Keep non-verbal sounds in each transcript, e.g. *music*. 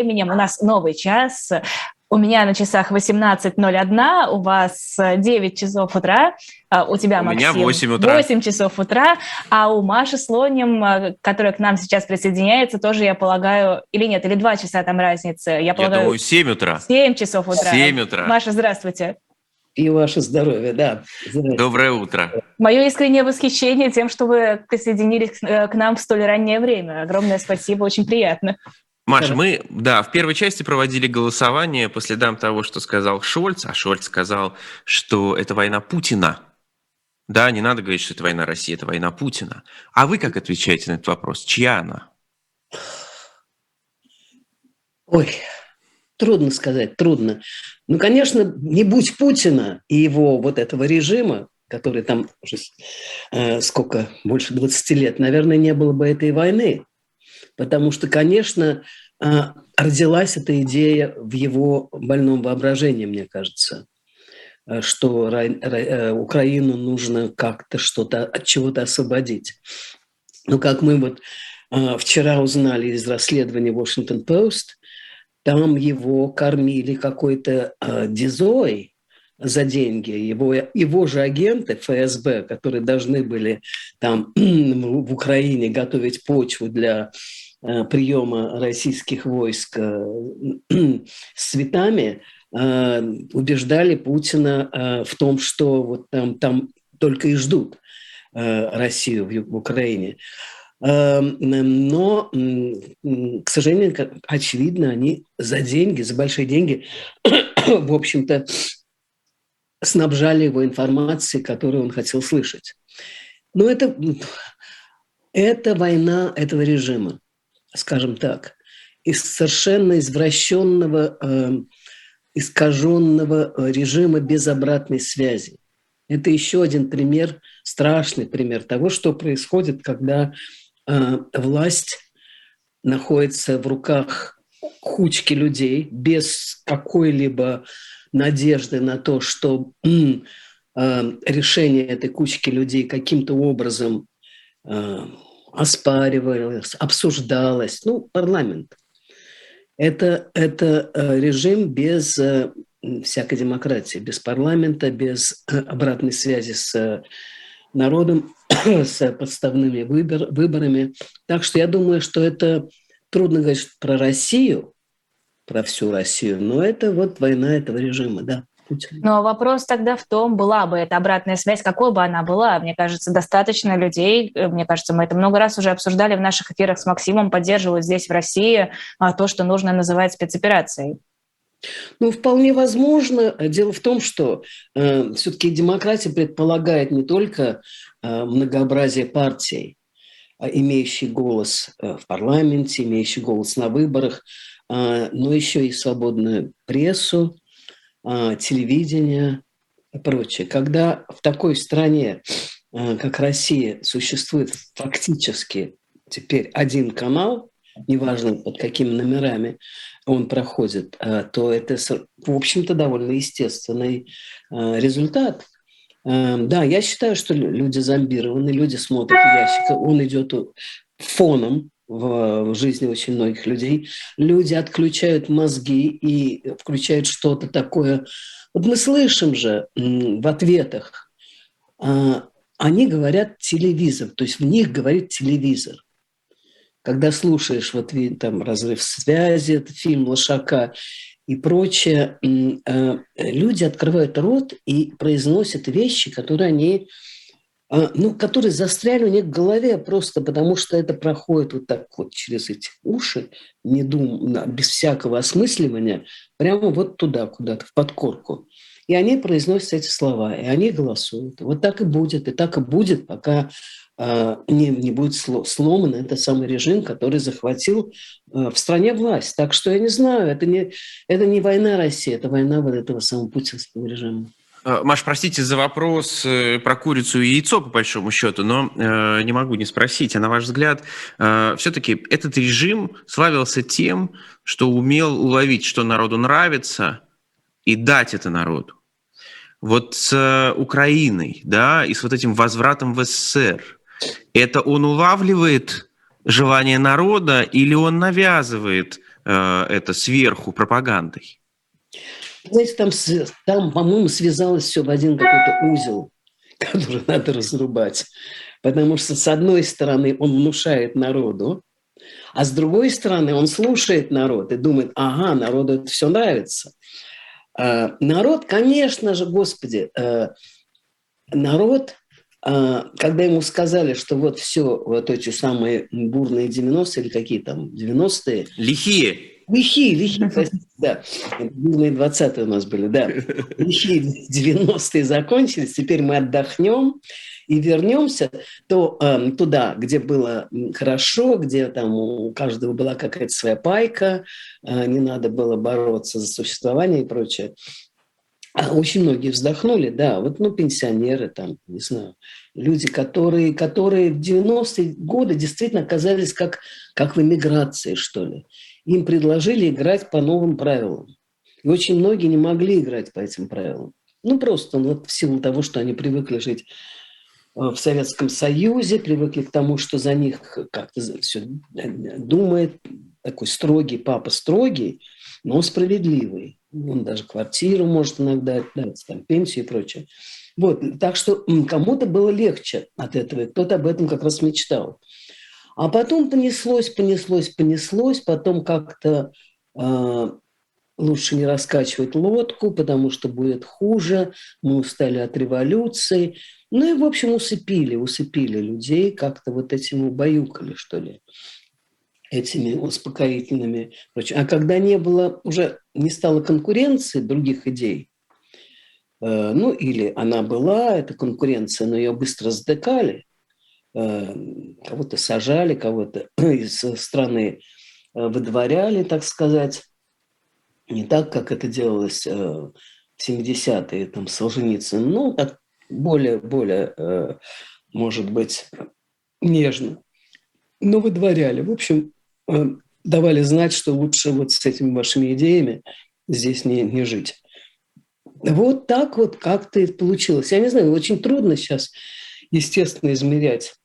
временем у нас новый час. У меня на часах 18.01, у вас 9 часов утра, а у тебя, у Максим, меня 8 утра. 8 часов утра, а у Маши Слоним, которая к нам сейчас присоединяется, тоже, я полагаю, или нет, или 2 часа там разницы. Я, полагаю, я думаю, 7 утра. 7 часов утра. 7 утра. Маша, здравствуйте. И ваше здоровье, да. Доброе утро. Мое искреннее восхищение тем, что вы присоединились к нам в столь раннее время. Огромное спасибо, очень приятно. Маша, мы, да, в первой части проводили голосование по следам того, что сказал Шольц, а Шольц сказал, что это война Путина. Да, не надо говорить, что это война России, это война Путина. А вы как отвечаете на этот вопрос? Чья она? Ой, трудно сказать, трудно. Ну, конечно, не будь Путина и его вот этого режима, который там уже э, сколько, больше 20 лет, наверное, не было бы этой войны. Потому что, конечно, а, родилась эта идея в его больном воображении, мне кажется, а, что э, Украину нужно как-то что-то от чего-то освободить. Но как мы вот а, вчера узнали из расследования Washington Post, там его кормили какой-то дизой за деньги. Его, его же агенты ФСБ, которые должны были там *clears throat* в Украине готовить почву для Э, приема российских войск э, *clears throat* с цветами э, убеждали Путина в том, что вот там, там только и ждут Россию в Украине. Но, к сожалению, очевидно, они за деньги, за большие деньги, *clears throat* в общем-то, снабжали его информацией, которую он хотел слышать. Но это, это война этого режима скажем так, из совершенно извращенного, э, искаженного режима без обратной связи. Это еще один пример, страшный пример того, что происходит, когда э, власть находится в руках кучки людей без какой-либо надежды на то, что э, решение этой кучки людей каким-то образом э, оспаривалось, обсуждалось. Ну, парламент. Это, это э, режим без э, всякой демократии, без парламента, без э, обратной связи с народом, *coughs* с подставными выбор, выборами. Так что я думаю, что это трудно говорить про Россию, про всю Россию, но это вот война этого режима, да. Путина. Но вопрос тогда в том, была бы эта обратная связь, какой бы она была. Мне кажется, достаточно людей, э, мне кажется, мы это много раз уже обсуждали в наших эфирах с Максимом, поддерживают здесь, в России, а, то, что нужно называть спецоперацией. Ну, вполне возможно. Дело в том, что э, все-таки демократия предполагает не только э, многообразие партий, э, имеющий голос э, в парламенте, имеющий голос на выборах, э, но еще и свободную прессу, а, телевидения и прочее. Когда в такой стране, а, как Россия, существует фактически теперь один канал, неважно под какими номерами он проходит, а, то это, в общем-то, довольно естественный результат. Да, я считаю, что люди зомбированы, люди смотрят ящик, он идет фоном, в жизни очень многих людей. Люди отключают мозги и включают что-то такое. Вот мы слышим же в ответах, а, они говорят телевизор, то есть в них говорит телевизор. Когда слушаешь вот там разрыв связи, фильм Лошака и прочее, а, люди открывают рот и произносят вещи, которые они ну, которые застряли у них в голове просто потому, что это проходит вот так вот через эти уши, не дум, без всякого осмысливания, прямо вот туда куда-то, в подкорку. И они произносят эти слова, и они голосуют. Вот так и будет, и так и будет, пока э, не, не будет сломан этот самый режим, который захватил э, в стране власть. Так что я не знаю, это не, это не война России, это война вот этого самого путинского режима. Э, Маш, простите за вопрос э, про курицу и яйцо, по большому счету, но э, не могу не спросить. А на ваш взгляд, э, все-таки этот режим славился тем, что умел уловить, что народу нравится, и дать это народу. Вот с э, Украиной, да, и с вот этим возвратом в СССР, это он улавливает желание народа или он навязывает э, это сверху пропагандой? Знаете, там, там по-моему, связалось все в один какой-то узел, *laughs* который надо разрубать. Потому что, с одной стороны, он внушает народу, а с другой стороны, он слушает народ и думает, ага, народу это все нравится. А, народ, конечно же, Господи, э, народ, а, когда ему сказали, что вот все, вот эти самые бурные 90-е или какие там 90-е. Лихие. Лихие, лихие, да. Бурные 20-е у нас были, да. Лихие 90-е закончились, теперь мы отдохнем и вернемся то, э, туда, где было хорошо, где там у каждого была какая-то своя пайка, э, не надо было бороться за существование и прочее. А очень многие вздохнули, да, вот, ну, пенсионеры там, не знаю, люди, которые, которые в 90-е годы действительно оказались как, как в эмиграции, что ли. Им предложили играть по новым правилам. И очень многие не могли играть по этим правилам. Ну, просто ну, в силу того, что они привыкли жить Э, в Советском Союзе, привыкли к тому, что за них как-то все думает, такой строгий папа строгий, но справедливый. Он даже квартиру может иногда дать, там, пенсию и прочее. Вот, так что кому-то было легче от этого, кто-то об этом как раз мечтал. А потом понеслось, понеслось, понеслось, потом как-то э, лучше не раскачивать лодку, потому что будет хуже, мы устали от революции. Ну и, в общем, усыпили, усыпили людей, как-то вот этим убаюкали, что ли, этими успокоительными. А когда не было, уже не стало конкуренции других идей, э, ну или она была, эта конкуренция, но ее быстро затыкали, э, кого-то сажали, кого-то *clears throat* из страны э, выдворяли, так сказать, не так, как это делалось в 70-е, там, Солженицын, ну, так более, более, э, может быть, нежно. Но выдворяли. В общем, э, давали знать, что лучше вот с этими вашими идеями здесь не, не жить. Вот так вот как-то и получилось. Я не знаю, очень трудно сейчас, естественно, измерять э,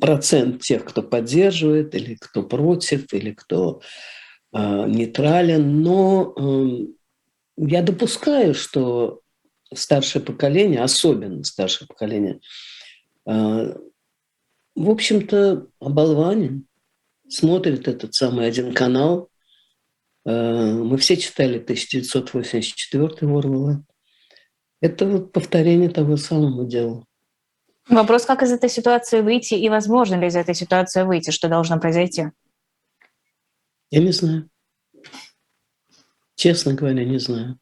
процент тех, кто поддерживает, или кто против, или кто нейтрален, но эм, я допускаю, что старшее поколение, особенно старшее поколение, а, в общем-то, оболванен, смотрит этот самый один канал. Мы все читали 1984 Орвелла. Это вот повторение того самого дела. Вопрос, как из этой ситуации выйти и возможно ли из этой ситуации выйти, что должно произойти? Я не знаю. Честно говоря, не знаю.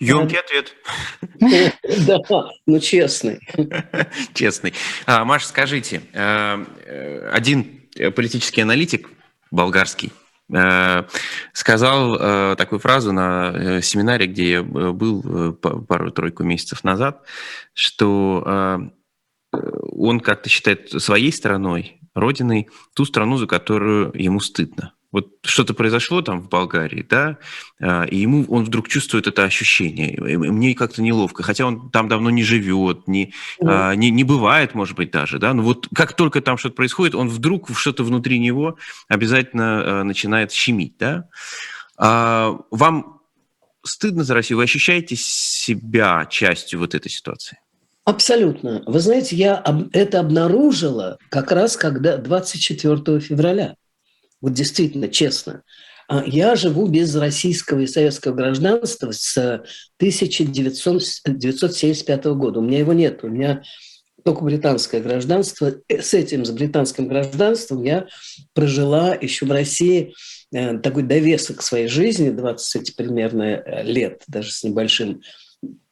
Емкий ответ. *laughs* Да, ну честный. *laughs* Честный. А, Маша, скажите, э, э, один политический аналитик болгарский э, сказал такую фразу на семинаре, где я был пару-тройку месяцев назад, что он как-то считает своей страной, родиной, ту страну, за которую ему стыдно вот что-то произошло там в Болгарии, да, а, и ему он вдруг чувствует это ощущение. Мне как-то неловко, хотя он там давно не живет, не, mm. не, не бывает, может быть, даже, да, но вот как только там что-то происходит, он вдруг что-то внутри него обязательно а, начинает щемить, да. Вам стыдно за Россию? Вы ощущаете себя частью вот этой ситуации? Абсолютно. Вы знаете, я это обнаружила как раз когда 24 февраля. Вот действительно, честно. А я живу без российского и советского гражданства с 1975 года. У меня его нет. У меня только британское гражданство. Э, с этим, с британским гражданством я прожила еще в России э, такой довесок своей жизни, 20 примерно э, лет, даже с небольшим,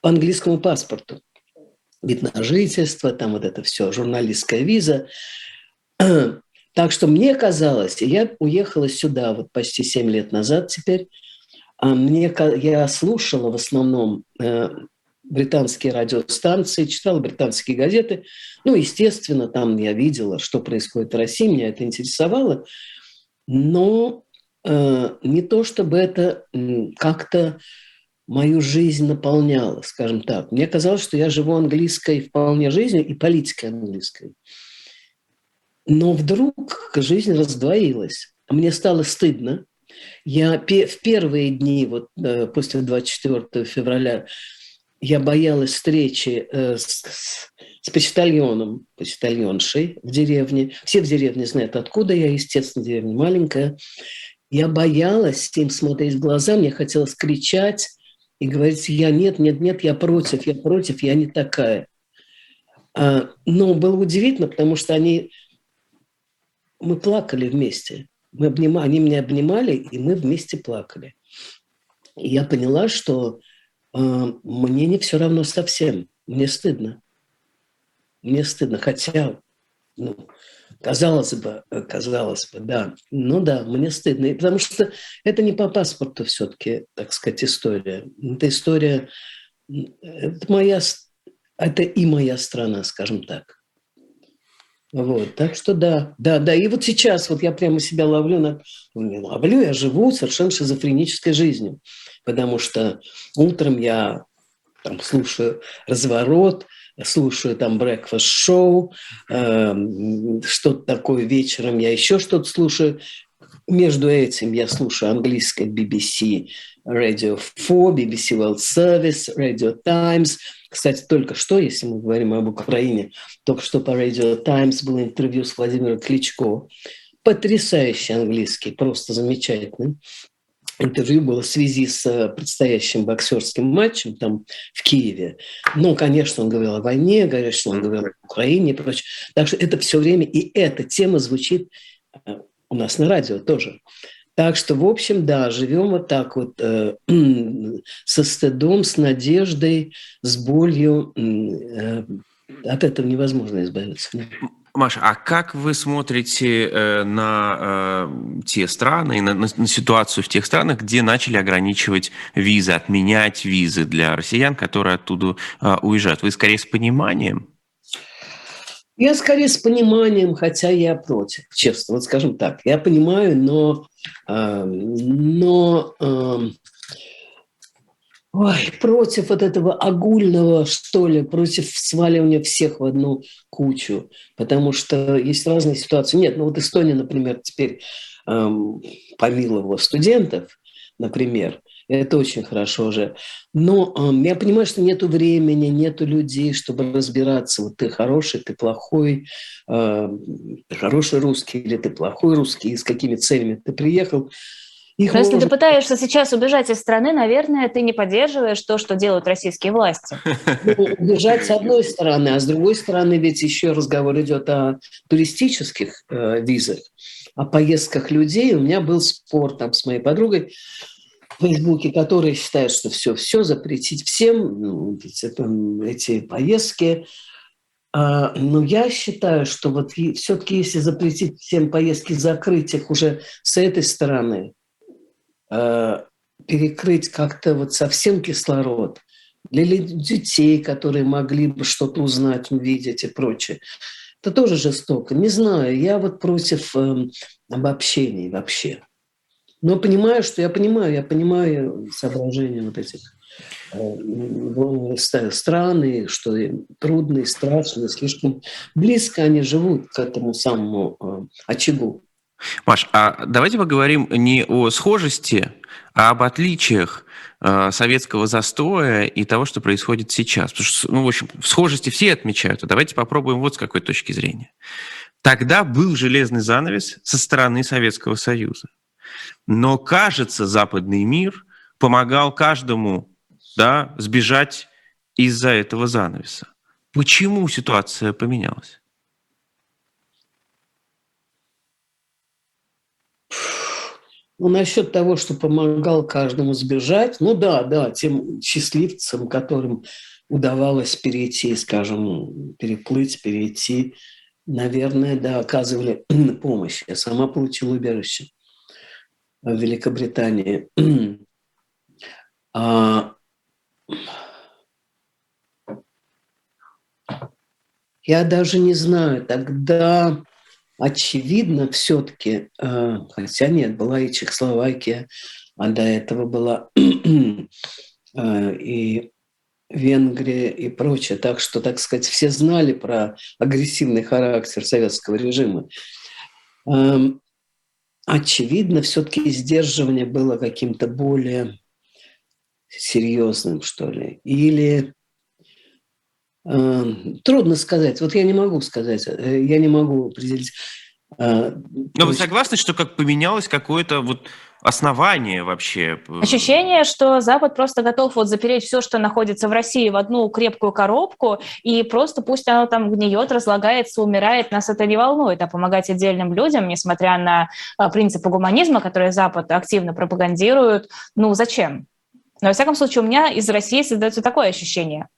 по английскому паспорту. Вид на жительство, там вот это все, журналистская виза. *clears throat* Так что мне казалось, я уехала сюда вот почти 7 лет назад теперь, а мне, я слушала в основном э, британские радиостанции, читала британские газеты. Ну, естественно, там я видела, что происходит в России, меня это интересовало. Но э, не то, чтобы это как-то мою жизнь наполняло, скажем так. Мне казалось, что я живу английской вполне жизнью и политикой английской. Но вдруг жизнь раздвоилась. мне стало стыдно. Я в первые дни, вот э, после 24 февраля, я боялась встречи э, с, с почтальоном, почтальоншей в деревне. Все в деревне знают, откуда я, естественно, деревня маленькая. Я боялась им смотреть в глаза, мне хотелось кричать и говорить, я нет, нет, нет, я против, я против, я не такая. А, но было удивительно, потому что они, мы плакали вместе. Мы обнимали, они меня обнимали, и мы вместе плакали. И я поняла, что э, мне не все равно совсем. Мне стыдно. Мне стыдно. Хотя, ну, казалось бы, казалось бы, да. Ну да, мне стыдно. И потому что это не по паспорту все-таки, так сказать, история. Это история, это моя, это и моя страна, скажем так. Вот, так что да, да, да. И вот сейчас вот я прямо себя ловлю на... Ну, не ловлю, я живу совершенно шизофренической жизнью. Потому что утром я там слушаю разворот, слушаю там breakfast show, э, что-то такое вечером, я еще что-то слушаю. Между этим я слушаю английское BBC Radio 4, BBC World Service, Radio Times. Кстати, только что, если мы говорим об Украине, только что по Radio Times было интервью с Владимиром Кличко. Потрясающий английский, просто замечательный интервью было в связи с э, предстоящим боксерским матчем там в Киеве. Ну, конечно, он говорил о войне, конечно, он говорил о Украине и прочее. Так что это все время, и эта тема звучит э, у нас на радио тоже. Так что, в общем, да, живем вот так вот э, *clears throat* со стыдом, с надеждой, с болью. Э, от этого невозможно избавиться. Маша, а как вы смотрите э, на э, те страны, на, на, на ситуацию в тех странах, где начали ограничивать визы, отменять визы для россиян, которые оттуда э, уезжают? Вы скорее с пониманием? Я скорее с пониманием, хотя я против, честно. Вот скажем так, я понимаю, но, э, но э, ой, против вот этого огульного, что ли, против сваливания всех в одну кучу, потому что есть разные ситуации. Нет, ну вот Эстония, например, теперь эм, помиловала студентов, например, это очень хорошо уже. Но эм, я понимаю, что нету времени, нету людей, чтобы разбираться. Вот ты хороший, ты плохой, э, ты хороший русский или ты плохой русский, и с какими целями ты приехал. Их Но если ты пытаешься сейчас убежать из страны, наверное, ты не поддерживаешь то, что делают российские власти. Ну, убежать с одной стороны, а с другой стороны ведь еще разговор идет о туристических э, визах, о поездках людей. У меня был спор там с моей подругой в Фейсбуке, которая считает, что все, все запретить всем ну, эти поездки. А, но я считаю, что вот все-таки если запретить всем поездки, закрыть их уже с этой стороны, Э, перекрыть как-то вот совсем кислород для детей, которые могли бы что-то узнать, увидеть и прочее. Это тоже жестоко. Не знаю, я вот против э, обобщений вообще. Но понимаю, что я понимаю, я понимаю соображения вот этих э, страны, что трудные, страшные, слишком близко они живут к этому самому э, очагу. Маш, а давайте поговорим не о схожести, а об отличиях э, советского застоя и того, что происходит сейчас. Потому что, ну, в общем, схожести все отмечают. А давайте попробуем вот с какой точки зрения. Тогда был железный занавес со стороны Советского Союза. Но, кажется, западный мир помогал каждому да, сбежать из-за этого занавеса. Почему ситуация поменялась? Ну, насчет того, что помогал каждому сбежать, ну да, да, тем счастливцам, которым удавалось перейти, скажем, переплыть, перейти, наверное, да, оказывали *clears throat* помощь. Я сама получила убежище в Великобритании. А... Я даже не знаю, тогда очевидно все-таки, э, хотя нет, была и Чехословакия, а до этого была э, *clears throat* и Венгрия и прочее. Так что, так сказать, все знали про агрессивный характер советского режима. Очевидно, все-таки сдерживание было каким-то более серьезным, что ли. Или э, трудно сказать. Вот я не могу сказать, э, я не могу определить. Э, Но вы согласны, что как поменялось какое-то вот основание вообще? Ощущение, что Запад просто готов вот запереть все, что находится в России, в одну крепкую коробку, и просто пусть оно там гниет, разлагается, умирает, нас это не волнует, а помогать отдельным людям, несмотря на а, принципы гуманизма, которые Запад активно пропагандирует, ну зачем? Но, во всяком случае, у меня из России создается такое ощущение.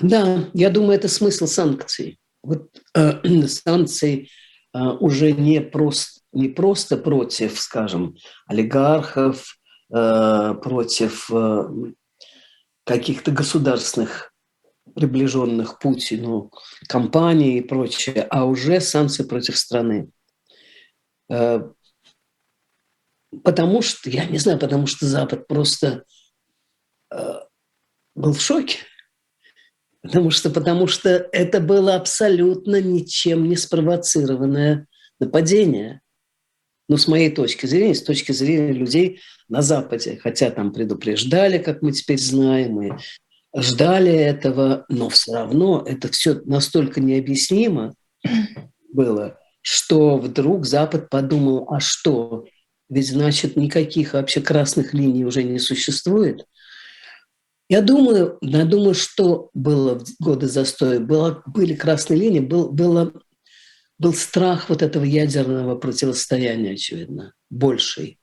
Да, я думаю, это смысл санкций. Вот э, *clears throat* санкции э, уже не просто не просто против, скажем, олигархов, э, против э, каких-то государственных приближенных Путину компаний и прочее, а уже санкции против страны. Э, потому что, я не знаю, потому что Запад просто был в шоке. Потому что, потому что это было абсолютно ничем не спровоцированное нападение ну, с моей точки зрения, с точки зрения людей на Западе. Хотя там предупреждали, как мы теперь знаем, и ждали этого, но все равно это все настолько необъяснимо было, что вдруг Запад подумал, а что, ведь значит никаких вообще красных линий уже не существует. Я думаю, я думаю, что было в годы застоя. Было, были красные линии, был, было был страх вот этого ядерного противостояния, очевидно, больший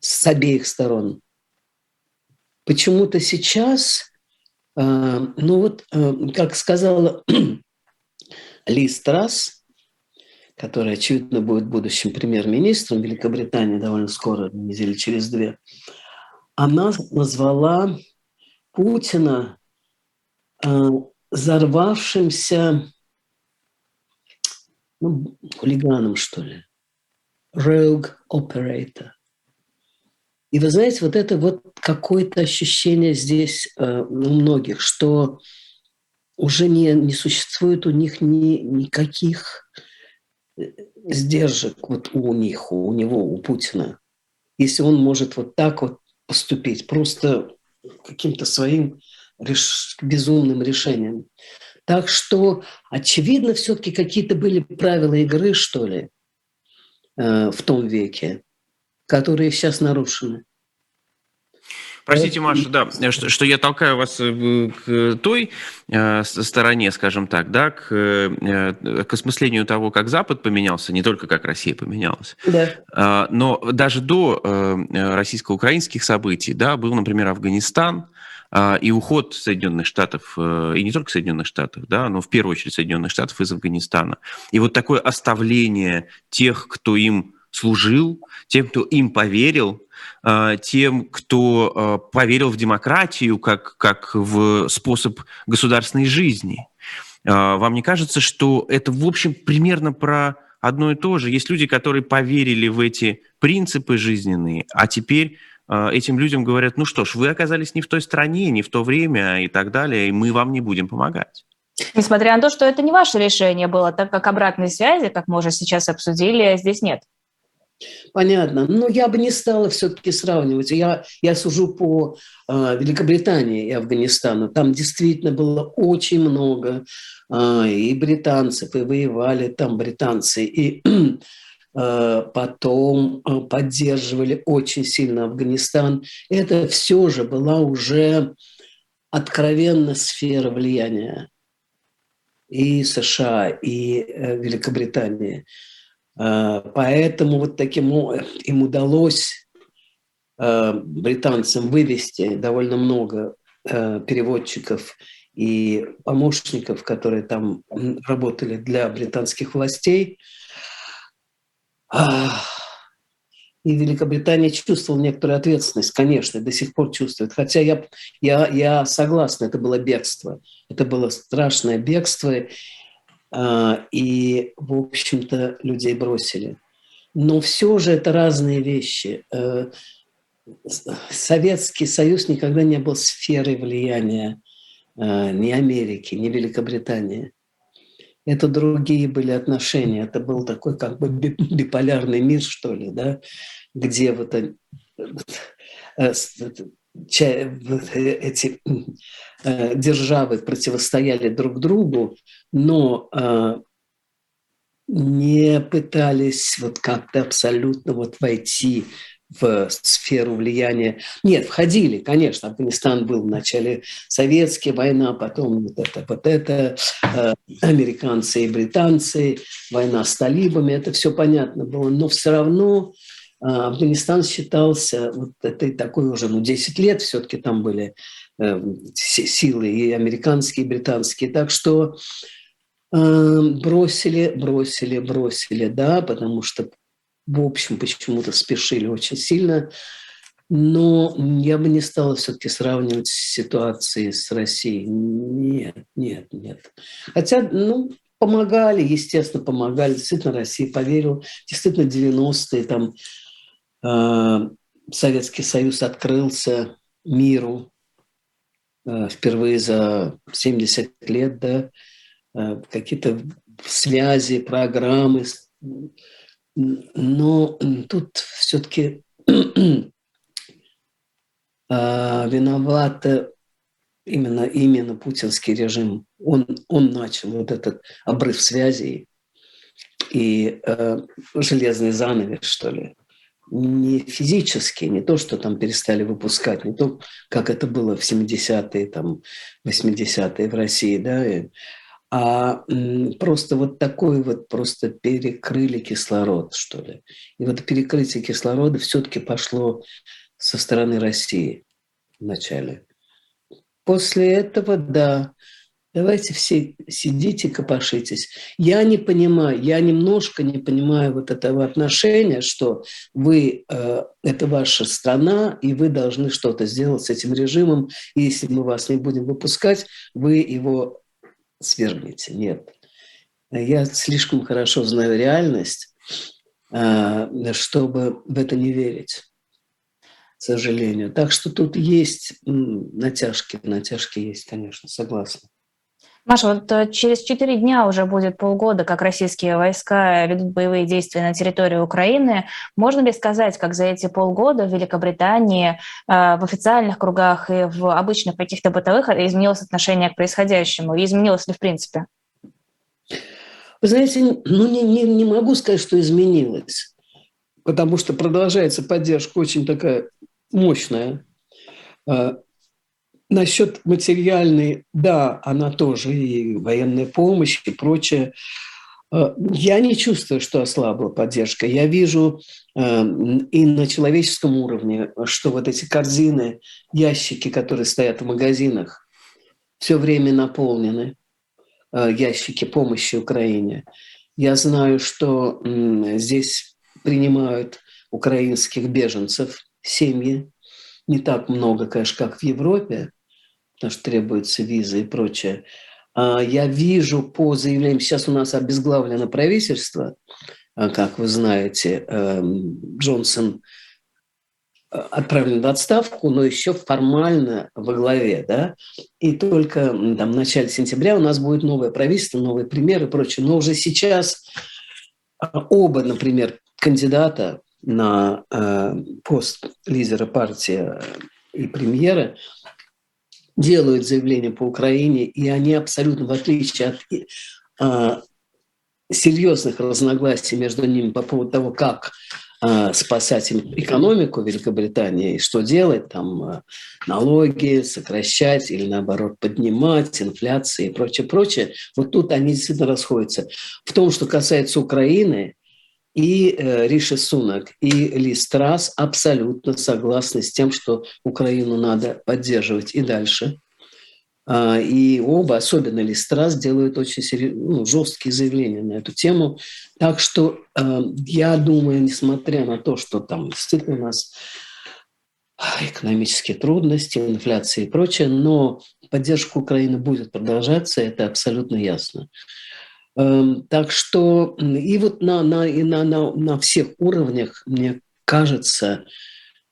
с обеих сторон. Почему-то сейчас, э, ну вот, э, как сказала *clears throat* Ли Страс, которая, очевидно, будет будущим премьер-министром Великобритании довольно скоро, недели через две, она назвала Путина э, взорвавшимся ну, хулиганом, что ли. Rogue operator. И вы знаете, вот это вот какое-то ощущение здесь э, у многих, что уже не, не существует у них ни, никаких э, сдержек вот у них, у него, у Путина. Если он может вот так вот поступить, просто каким-то своим реш... безумным решением. Так что, очевидно, все-таки какие-то были правила игры, что ли, э, в том веке, которые сейчас нарушены. Простите, Маша, да, что, что я толкаю вас э, к той э, стороне, скажем так, да, к, э, к осмыслению того, как Запад поменялся, не только как Россия поменялась, да. э, но даже до э, российско-украинских событий, да, был, например, Афганистан, а, и уход Соединенных Штатов, э, и не только Соединенных Штатов, да, но в первую очередь Соединенных Штатов из Афганистана. И вот такое оставление тех, кто им служил, тем, кто им поверил, а, тем, кто а, поверил в демократию как, как в способ государственной жизни. Вам не кажется, что это, в общем, примерно про одно и то же? Есть люди, которые поверили в эти принципы жизненные, а теперь а, этим людям говорят, ну что ж, вы оказались не в той стране, не в то время и так далее, и мы вам не будем помогать. Несмотря на то, что это не ваше решение было, так как обратной связи, как мы уже сейчас обсудили, здесь нет. Понятно. Но я бы не стала все-таки сравнивать. Я, я сужу по э, Великобритании и Афганистану. Там действительно было очень много э, и британцев, и воевали там британцы. И потом э, поддерживали очень сильно Афганистан. Это все же была уже откровенно сфера влияния и США, и э, Великобритании. Поэтому вот таким им удалось британцам вывести довольно много переводчиков и помощников, которые там работали для британских властей – и Великобритания чувствовала некоторую ответственность, конечно, до сих пор чувствует. Хотя я, я, я согласна, это было бегство. Это было страшное бегство. А, и, в общем-то, людей бросили. Но все же это разные вещи. Э, Советский Союз никогда не был сферой влияния э, ни Америки, ни Великобритании. Это другие были отношения. Это был такой как бы биполярный мир, что ли, да, где вот э, эти державы противостояли друг другу, но не пытались вот как-то абсолютно вот войти в сферу влияния. Нет, входили, конечно. Афганистан был вначале советский, война, потом вот это, вот это, э, американцы и британцы, война с талибами, это все понятно было. Но все равно э, Афганистан считался вот этой такой уже, ну, 10 лет все-таки там были э, силы и американские, и британские. Так что бросили, бросили, бросили, да, потому что в общем, почему-то спешили очень сильно. Но я бы не стала все-таки сравнивать ситуации с Россией. Нет, нет, нет. Хотя, ну, помогали, естественно, помогали. Действительно, Россия поверила. Действительно, 90-е там э, Советский Союз открылся миру э, впервые за 70 лет, да, э, какие-то связи, программы, но тут все-таки *clears throat* а, виновата именно, именно путинский режим. Он, он начал вот этот обрыв связей и э, железный занавес, что ли. Не физически, не то, что там перестали выпускать, не то, как это было в 70-е, там, 80-е в России, да, и, а просто вот такой вот просто перекрыли кислород, что ли. И вот перекрытие кислорода все-таки пошло со стороны России вначале. После этого, да, давайте все сидите, копошитесь. Я не понимаю, я немножко не понимаю вот этого отношения, что вы, э, это ваша страна, и вы должны что-то сделать с этим режимом, и если мы вас не будем выпускать, вы его свергните. Нет. Я слишком хорошо знаю реальность, а, чтобы в это не верить, к сожалению. Так что тут есть натяжки, натяжки есть, конечно, согласна. Маша, вот э, через четыре дня уже будет полгода, как российские войска ведут боевые действия на территории Украины. Можно ли сказать, как за эти полгода в Великобритании э, в официальных кругах и в обычных каких-то бытовых изменилось отношение к происходящему? И изменилось ли в принципе? Вы знаете, ну не, не, не могу сказать, что изменилось, потому что продолжается поддержка очень такая мощная. Насчет материальной, да, она тоже и военная помощь и прочее. Э, я не чувствую, что ослабла поддержка. Я вижу э, и на человеческом уровне, что вот эти корзины, ящики, которые стоят в магазинах, все время наполнены, э, ящики помощи Украине. Я знаю, что здесь принимают украинских беженцев, семьи. Не так много, конечно, как в Европе, потому что требуется виза и прочее. А, я вижу по заявлениям, сейчас у нас обезглавлено правительство, а, как вы знаете, эм, Джонсон э, отправлен в отставку, но еще формально во главе, да, и только там, в начале сентября у нас будет новое правительство, новые примеры и прочее, но уже сейчас а, оба, например, кандидата на э, пост лидера партии и премьера делают заявление по Украине, и они абсолютно, в отличие от а, серьезных разногласий между ними по поводу того, как спасать экономику Великобритании, что делать, там налоги сокращать или наоборот поднимать, инфляции и прочее, прочее. Вот тут они действительно расходятся. В том, что касается Украины, и э, Риши Сунак, и Ли Страс абсолютно согласны с тем, что Украину надо поддерживать и дальше. А, и оба, особенно Ли Страс, делают очень серьез... ну, жесткие заявления на эту тему. Так что э, я думаю, несмотря на то, что там действительно у нас экономические трудности, инфляция и прочее, но поддержка Украины будет продолжаться, это абсолютно ясно. Эм, так что и вот на, на, и на, на, на всех уровнях, мне кажется,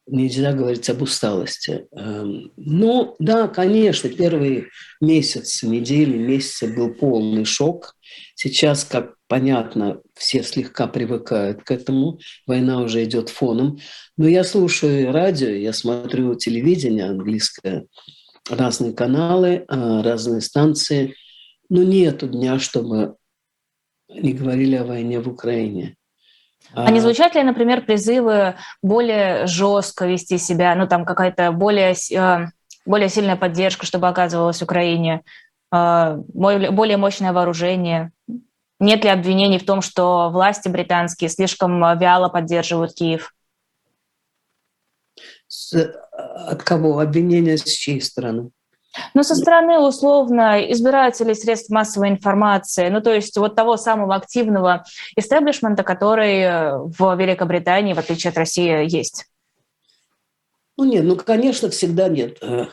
нельзя говорить об усталости. Эм, ну, да, конечно, первые месяцы, недели, месяцы был полный шок. Сейчас, как понятно, все слегка привыкают к этому. Война уже идет фоном. Но я слушаю радио, я смотрю телевидение английское, разные каналы, э, разные станции. Но нету дня, чтобы не говорили о войне в Украине. А не звучат ли, например, призывы более жестко вести себя, ну там какая-то более, э, более сильная поддержка, чтобы оказывалась Украине, э, более мощное вооружение? Нет ли обвинений в том, что власти британские слишком вяло поддерживают Киев? С, от кого? Обвинения с чьей стороны? Ну, со стороны, условно, избирателей средств массовой информации, ну, то есть вот того самого активного истеблишмента, который э, в Великобритании, в отличие от России, есть. Ну, нет, ну, конечно, всегда нет. Э,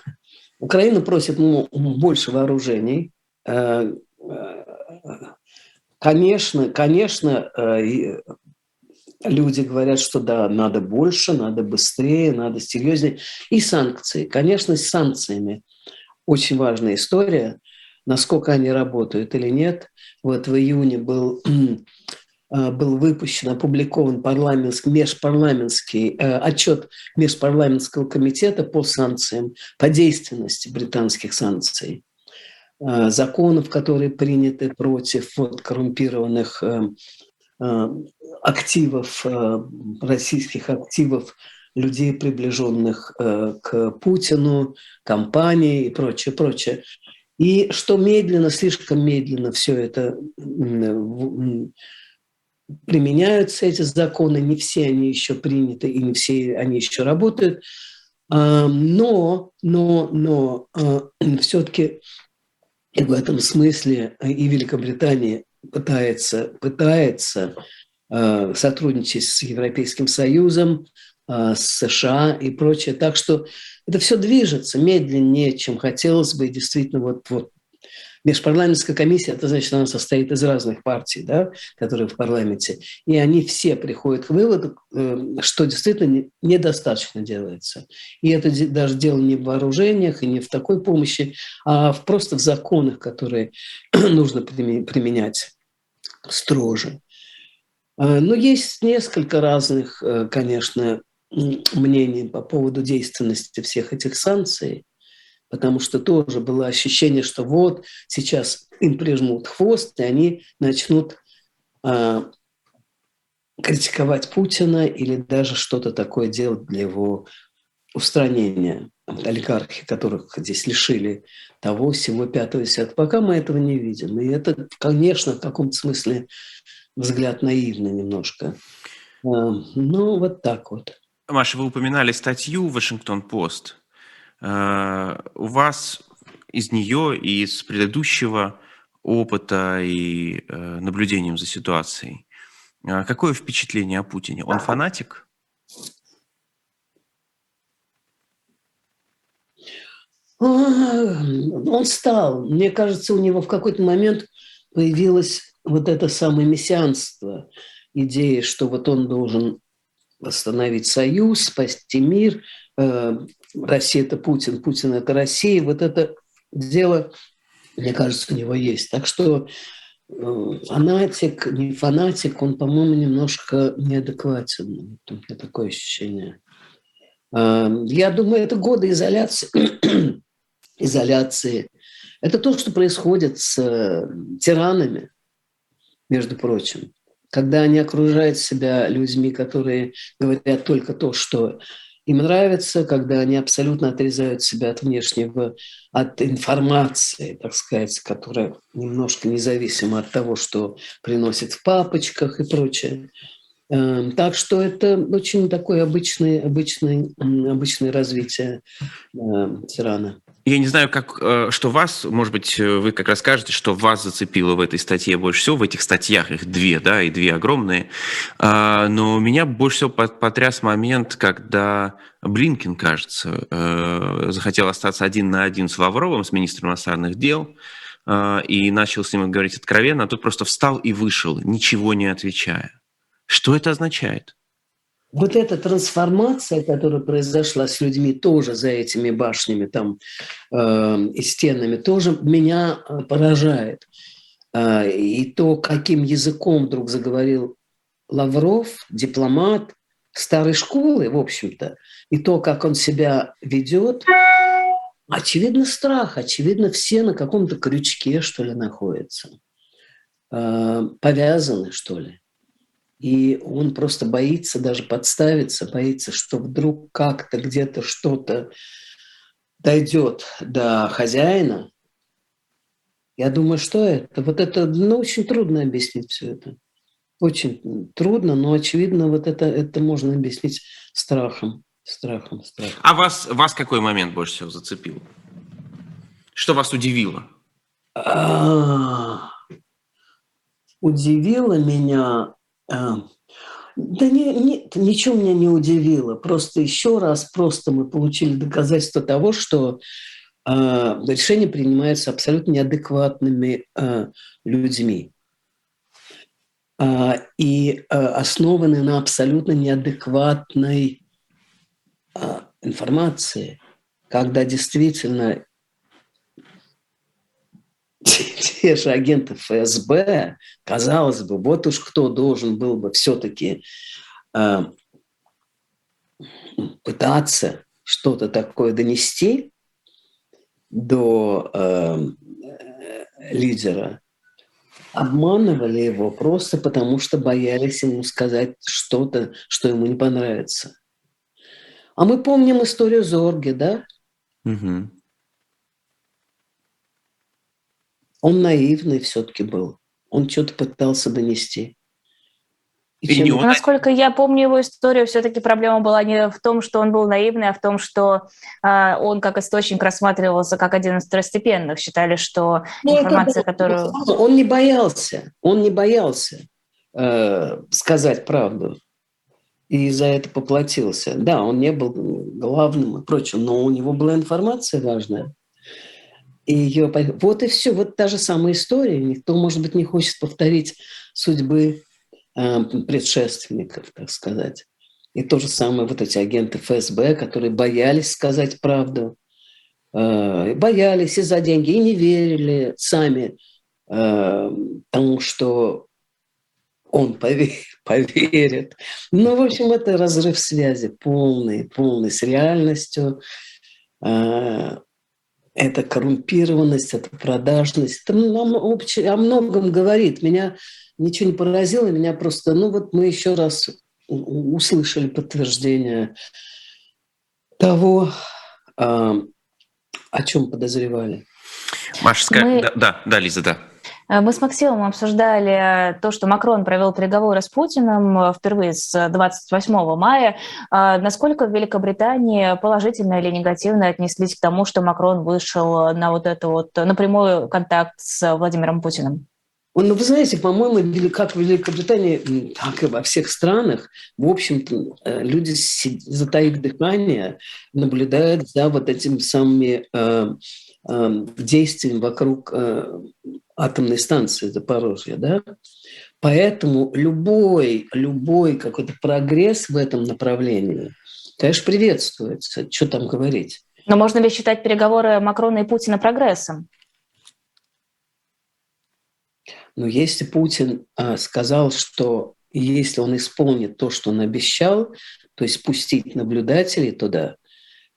Украина просит ну, больше вооружений. Э, конечно, конечно, люди говорят, что да, надо больше, надо быстрее, надо серьезнее. И санкции. Конечно, с санкциями очень важная история, насколько они работают или нет. Вот в июне был, а, *clears throat* был выпущен, опубликован парламентский, межпарламентский э, отчет Межпарламентского комитета по санкциям, по действенности британских санкций э, законов, которые приняты против вот, коррумпированных э, активов, российских активов людей, приближенных э, к Путину, компании и прочее, прочее. И что медленно, слишком медленно все это применяются, эти законы, не все они еще приняты и не все они еще работают. А, но, но, но а, *clears throat* все-таки в этом смысле и Великобритания пытается, пытается сотрудничать с Европейским Союзом, с США и прочее. Так что это все движется медленнее, чем хотелось бы. И действительно, вот, вот межпарламентская комиссия, это значит, она состоит из разных партий, да, которые в парламенте. И они все приходят к выводу, э, что действительно недостаточно делается. И это даже дело не в вооружениях и не в такой помощи, а просто в законах, которые *clears throat* нужно применять строже. А, но есть несколько разных, э, конечно, мнений по поводу действенности всех этих санкций, потому что тоже было ощущение, что вот сейчас им прижмут хвост, и они начнут э, критиковать Путина или даже что-то такое делать для его устранения. Олигархи, которых здесь лишили того, всего пятого, десятого. Пока мы этого не видим. И это, конечно, в каком-то смысле взгляд наивный немножко. Ну, вот так вот. Маша, вы упоминали статью «Вашингтон-Пост». Э, у вас из нее и из предыдущего опыта и э, наблюдением за ситуацией, э, какое впечатление о Путине? Он фанатик? Он стал. Мне кажется, у него в какой-то момент появилось вот это самое мессианство, идея, что вот он должен восстановить союз, спасти мир. Э, Россия – это Путин, Путин – это Россия. Вот это дело, мне кажется, у него есть. Так что э, фанатик, не фанатик, он, по-моему, немножко неадекватен. У меня такое ощущение. Э, я думаю, это годы изоляции. *clears throat* изоляции. Это то, что происходит с тиранами, между прочим когда они окружают себя людьми, которые говорят только то, что им нравится, когда они абсолютно отрезают себя от внешнего, от информации, так сказать, которая немножко независима от того, что приносит в папочках и прочее. Эм, так что это очень такое обычное, обычное, обычное развитие э, тирана. Я не знаю, как, э, что вас, может быть, э, вы как раз скажете, что вас зацепило в этой статье больше всего, в этих статьях, их две, да, и две огромные, а, но меня больше всего потряс момент, когда Блинкин, кажется, э, захотел остаться один на один с Лавровым, с министром иностранных дел, и начал с ним говорить откровенно, а тот просто встал и вышел, ничего не отвечая. Что это означает? Вот эта трансформация, которая произошла с людьми тоже за этими башнями там э, и стенами, тоже меня э, поражает. Э, и то, каким языком вдруг заговорил Лавров, дипломат старой школы, в общем-то, и то, как он себя ведет, очевидно, страх, очевидно, все на каком-то крючке, что ли, находятся, э, повязаны, что ли. И он просто боится даже подставиться, боится, что вдруг как-то где-то что-то дойдет до хозяина. Я думаю, что это? Вот это ну, очень трудно объяснить все это. Очень трудно, но очевидно, вот это, это можно объяснить страхом. Страхом, страхом. А вас, вас какой момент больше всего зацепил? Что вас удивило? А, удивило меня да не, не, ничего меня не удивило. Просто еще раз, просто мы получили доказательство того, что э, решения принимаются абсолютно неадекватными э, людьми. Э, и э, основаны на абсолютно неадекватной э, информации, когда действительно *laughs* те же агенты ФСБ, казалось бы, вот уж кто должен был бы все-таки э, пытаться что-то такое донести до э, лидера, обманывали его просто потому, что боялись ему сказать что-то, что ему не понравится. А мы помним историю Зорги, да? Угу. Он наивный все-таки был. Он что-то пытался донести. И чем... он... Насколько я помню его историю, все-таки проблема была не в том, что он был наивный, а в том, что э, он как источник рассматривался как один из второстепенных. Считали, что ну, информация, это... которую... Он не боялся, он не боялся э, сказать правду. И за это поплатился. Да, он не был главным и прочим, но у него была информация важная и ее... Вот и все, вот та же самая история. Никто, может быть, не хочет повторить судьбы э, предшественников, так сказать. И то же самое вот эти агенты ФСБ, которые боялись сказать правду, э, боялись и за деньги, и не верили сами э, тому, что он поверит, *laughs* поверит. Ну, в общем, это разрыв связи полный, полный с реальностью. Это коррумпированность, это продажность. Это нам обще, о многом говорит. Меня ничего не поразило, меня просто, ну вот мы еще раз услышали подтверждение того, а, о чем подозревали. Маша, мы... да, да, да, Лиза, да. Э, мы с Максимом обсуждали то, что Макрон провел переговоры с Путиным э, впервые с 28 мая. Э, насколько в Великобритании положительно или негативно отнеслись к тому, что Макрон вышел на вот это вот напрямую контакт с Владимиром Путиным? Ну, вы знаете, по-моему, как в Великобритании, так и во всех странах, в общем-то, люди, затаив дыхание, наблюдают за вот этими самыми э, э, действиями вокруг э, атомной станции Запорожья, да? Поэтому любой, любой какой-то прогресс в этом направлении, конечно, приветствуется. Что там говорить? Но можно ли считать переговоры Макрона и Путина прогрессом? Но если Путин а, сказал, что если он исполнит то, что он обещал, то есть пустить наблюдателей туда,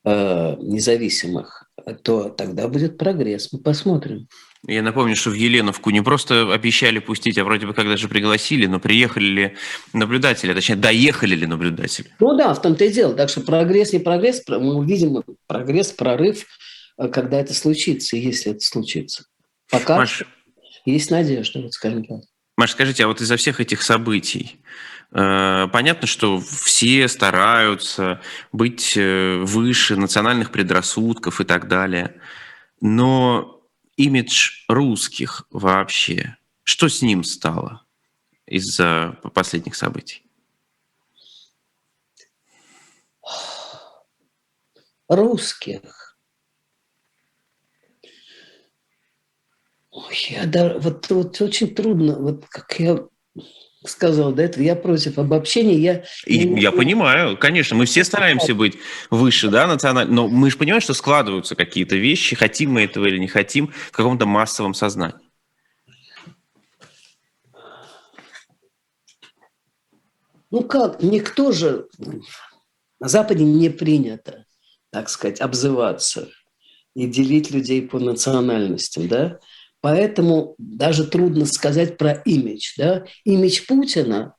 а, независимых, то тогда будет прогресс. Мы посмотрим. Я напомню, что в Еленовку не просто обещали пустить, а вроде бы как даже пригласили, но приехали ли наблюдатели, точнее, доехали ли наблюдатели? Ну да, в том-то и дело. Так что прогресс, не прогресс, мы увидим прогресс, прорыв, э, когда это случится, если это случится. Пока Маш, есть надежда, вот скажем так. Маш, скажите, а вот из-за всех этих событий, э, понятно, что все стараются быть э, выше национальных предрассудков и так далее, но имидж русских вообще? Что с ним стало из-за последних событий? Русских. Ой, я да, вот, вот очень трудно, вот как я сказал до этого, я против обобщения. Я, И я понимаю, конечно, мы все стараемся быть выше, да, национально, но мы же понимаем, что складываются какие-то вещи, хотим мы этого или не хотим, в каком-то массовом сознании. Ну как, никто же на Западе не принято, так сказать, обзываться и делить людей по национальностям, да? Поэтому даже трудно сказать про имидж, да? Имидж Путина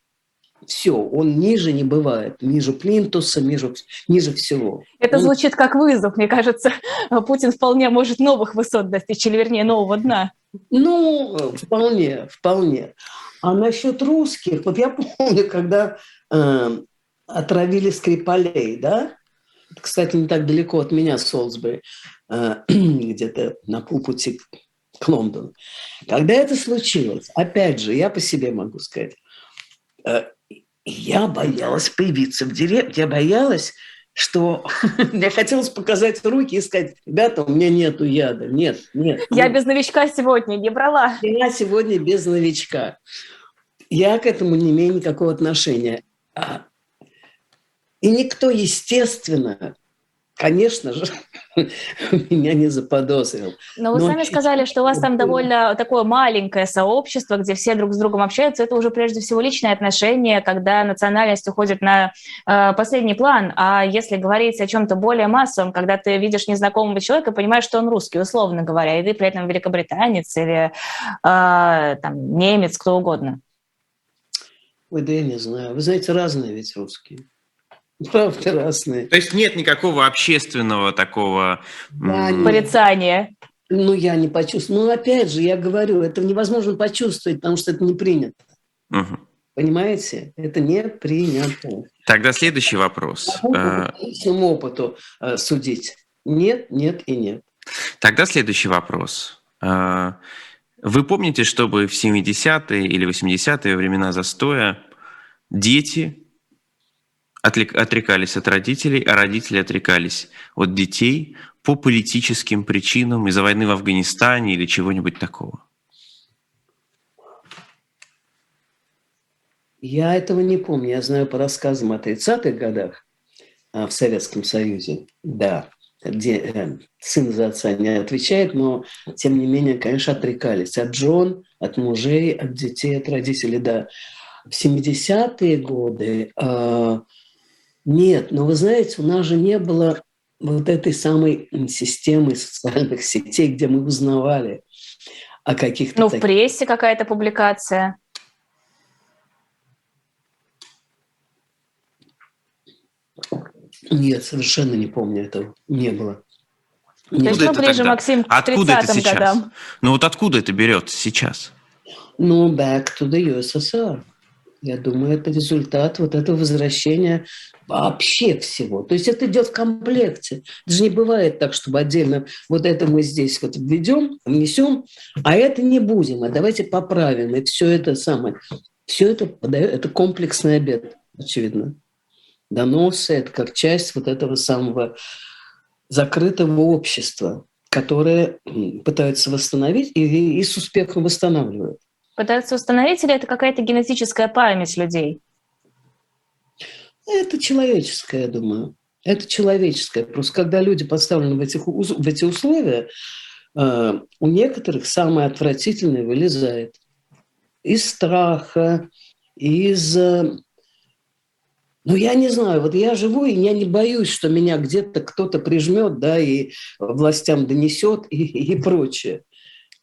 все, он ниже не бывает, ниже плинтуса, ниже, ниже всего. Это он... звучит как вызов, мне кажется. *laughs* Путин вполне может новых высот достичь, или вернее нового дна. Ну, вполне, вполне. А насчет русских, вот я помню, когда э, отравили Скрипалей, да? Кстати, не так далеко от меня, Солсбери, э, *clears throat* где-то на полпути к Лондону. Когда это случилось, опять же, я по себе могу сказать, э, я боялась появиться в деревне, я боялась, что *laughs* мне хотелось показать руки и сказать, ребята, у меня нету яда, нет, нет. Я нет. без новичка сегодня не брала. Я сегодня без новичка. Я к этому не имею никакого отношения. А и никто, естественно, конечно же, *laughs* меня не заподозрил. Но вы Но сами сказали, что у вас там довольно такое маленькое сообщество, где все друг с другом общаются. Это уже прежде всего личное отношение, когда национальность уходит на э, последний план. А если говорить о чем-то более массовом, когда ты видишь незнакомого человека, понимаешь, что он русский, условно говоря, и ты при этом великобританец или э, там, немец, кто угодно. Ой, да я не знаю. Вы знаете, разные ведь русские. *laughs* Правда разные. То есть нет никакого общественного такого... Да, порицания. Ну, я не почувствую. Ну, опять же, я говорю, это невозможно почувствовать, потому что это не принято. Угу. Понимаете? Это не принято. Тогда следующий вопрос. По личному опыту э, судить. Нет, нет и нет. Тогда следующий вопрос. Э, вы помните, чтобы в 70-е или 80-е времена застоя дети отрекались от родителей, а родители отрекались от детей по политическим причинам из-за войны в Афганистане или чего-нибудь такого? Я этого не помню. Я знаю по рассказам о 30-х годах а, в Советском Союзе. Да, где э, сын за отца не отвечает, но тем не менее, конечно, отрекались от жен, от мужей, от детей, от родителей. Да, в 70-е годы э, нет, но вы знаете, у нас же не было вот этой самой системы социальных *laughs* сетей, где мы узнавали о каких-то... Ну, таких... в прессе какая-то публикация. Нет, совершенно не помню этого. Не было. То есть, ну, ближе, тогда? Максим, к откуда это сейчас? годам. Ну, вот откуда это берется сейчас? Ну, back to the USSR. Я думаю, это результат вот этого возвращения вообще всего. То есть это идет в комплекте. Это же не бывает так, чтобы отдельно вот это мы здесь вот введем, внесем, а это не будем, а давайте поправим. И все это самое. Все это это комплексный обед, очевидно. Доносы – это как часть вот этого самого закрытого общества, которое пытается восстановить и, и с успехом восстанавливает. Пытаются установить или это какая-то генетическая память людей? Это человеческое, я думаю. Это человеческое. Просто когда люди поставлены в, этих, в эти условия, э, у некоторых самое отвратительное вылезает. Из страха, из... Э, ну, я не знаю, вот я живу, и я не боюсь, что меня где-то кто-то прижмет, да, и властям донесет, и, и прочее.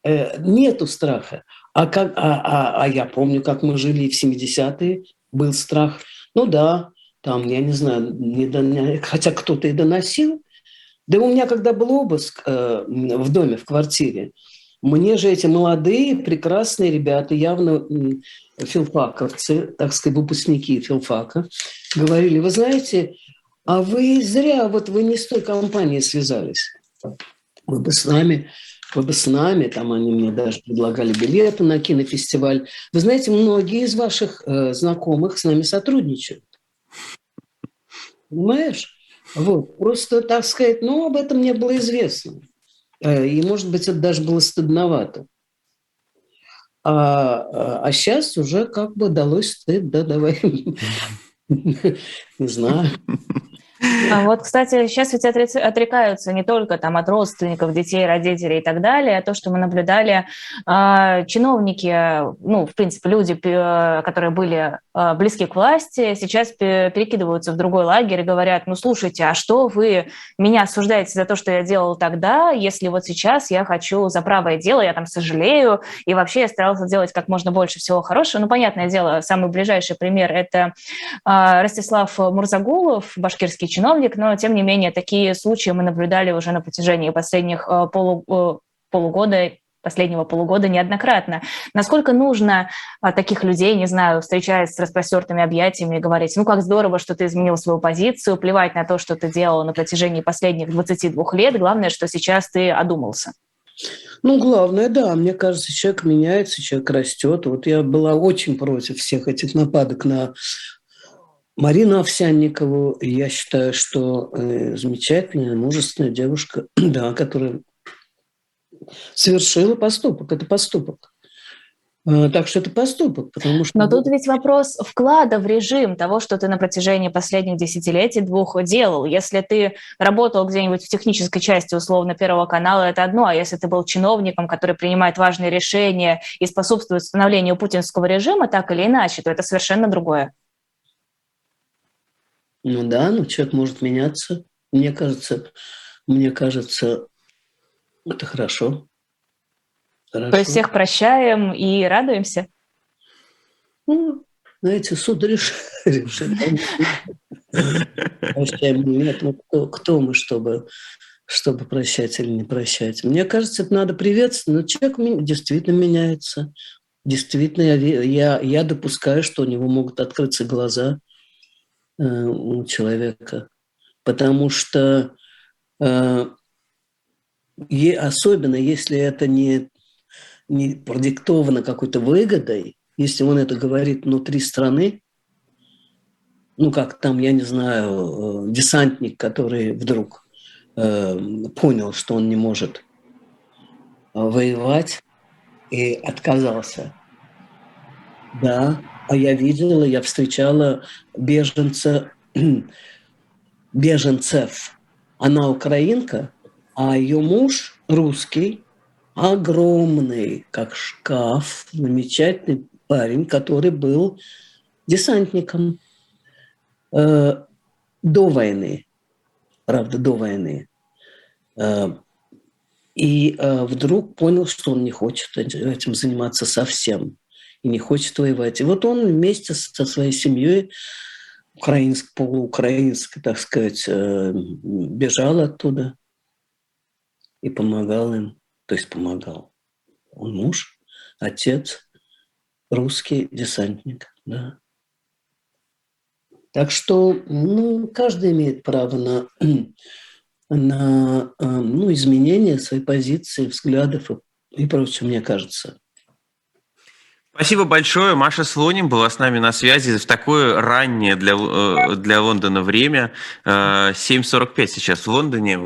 Э, нету страха. А, как, а, а, а я помню, как мы жили в 70-е, был страх. Ну да, там, я не знаю, не до, хотя кто-то и доносил. Да у меня, когда был обыск э, в доме, в квартире, мне же эти молодые, прекрасные ребята, явно филфаковцы, так сказать, выпускники филфака, говорили, вы знаете, а вы зря, вот вы не с той компанией связались. Вы бы с нами вы бы с нами, там они мне даже предлагали билеты на кинофестиваль. Вы знаете, многие из ваших э, знакомых с нами сотрудничают. Понимаешь? Вот. Просто, так сказать, ну, об этом не было известно. Э, и, может быть, это даже было стыдновато. А, а сейчас уже как бы далось стыд, да, давай. *laughs* Не знаю. А вот, кстати, сейчас ведь отрекаются не только там от родственников, детей, родителей и так далее, а то, что мы наблюдали, а, чиновники, ну, в принципе, люди, которые были а, близки к власти, сейчас перекидываются в другой лагерь и говорят, ну, слушайте, а что вы меня осуждаете за то, что я делал тогда, если вот сейчас я хочу за правое дело, я там сожалею, и вообще я старался делать как можно больше всего хорошего. Ну, понятное дело, самый ближайший пример – это Ростислав Мурзагулов, башкирский чиновник, но тем не менее такие случаи мы наблюдали уже на протяжении последних э, полу, э, полугода последнего полугода неоднократно. Насколько нужно а, таких людей, не знаю, встречаясь с распростертыми объятиями, говорить, ну как здорово, что ты изменил свою позицию, плевать на то, что ты делал на протяжении последних 22 лет, главное, что сейчас ты одумался. Ну, главное, да, мне кажется, человек меняется, человек растет. Вот я была очень против всех этих нападок на Марину Овсянникову, я считаю, что э, замечательная, мужественная девушка, *clears throat* да, которая совершила поступок. Это поступок. Э, так что это поступок, потому что... Но тут ведь вопрос вклада в режим того, что ты на протяжении последних десятилетий двух делал. Если ты работал где-нибудь в технической части условно Первого канала, это одно, а если ты был чиновником, который принимает важные решения и способствует становлению путинского режима так или иначе, то это совершенно другое. Ну да, ну человек может меняться. Мне кажется, мне кажется, это хорошо. хорошо. То есть всех прощаем и радуемся? Ну, знаете, суд решит. *laughs* Прощаем нет, ну кто, кто мы, чтобы, чтобы прощать или не прощать? Мне кажется, это надо приветствовать, но человек действительно меняется. Действительно, я, я, я допускаю, что у него могут открыться глаза – у человека. Потому что э, особенно если это не, не продиктовано какой-то выгодой, если он это говорит внутри страны, ну как там, я не знаю, э, десантник, который вдруг э, понял, что он не может воевать и отказался. Да, а я видела, я встречала беженца, *clears throat* беженцев. Она украинка, а ее муж русский, огромный, как шкаф, замечательный парень, который был десантником э, до войны, правда, до войны. Э, и э, вдруг понял, что он не хочет этим заниматься совсем и не хочет воевать. И вот он вместе со своей семьей, украинск, полуукраинской, так сказать, э, бежал оттуда и помогал им. То есть помогал. Он муж, отец, русский десантник. Да. Так что ну, каждый имеет право на, *clears throat* на э, ну, изменение своей позиции, взглядов и, и прочее, мне кажется. Спасибо большое. Маша Слоним была с нами на связи в такое раннее для, э, для Лондона время. 7.45 э, сейчас в Лондоне.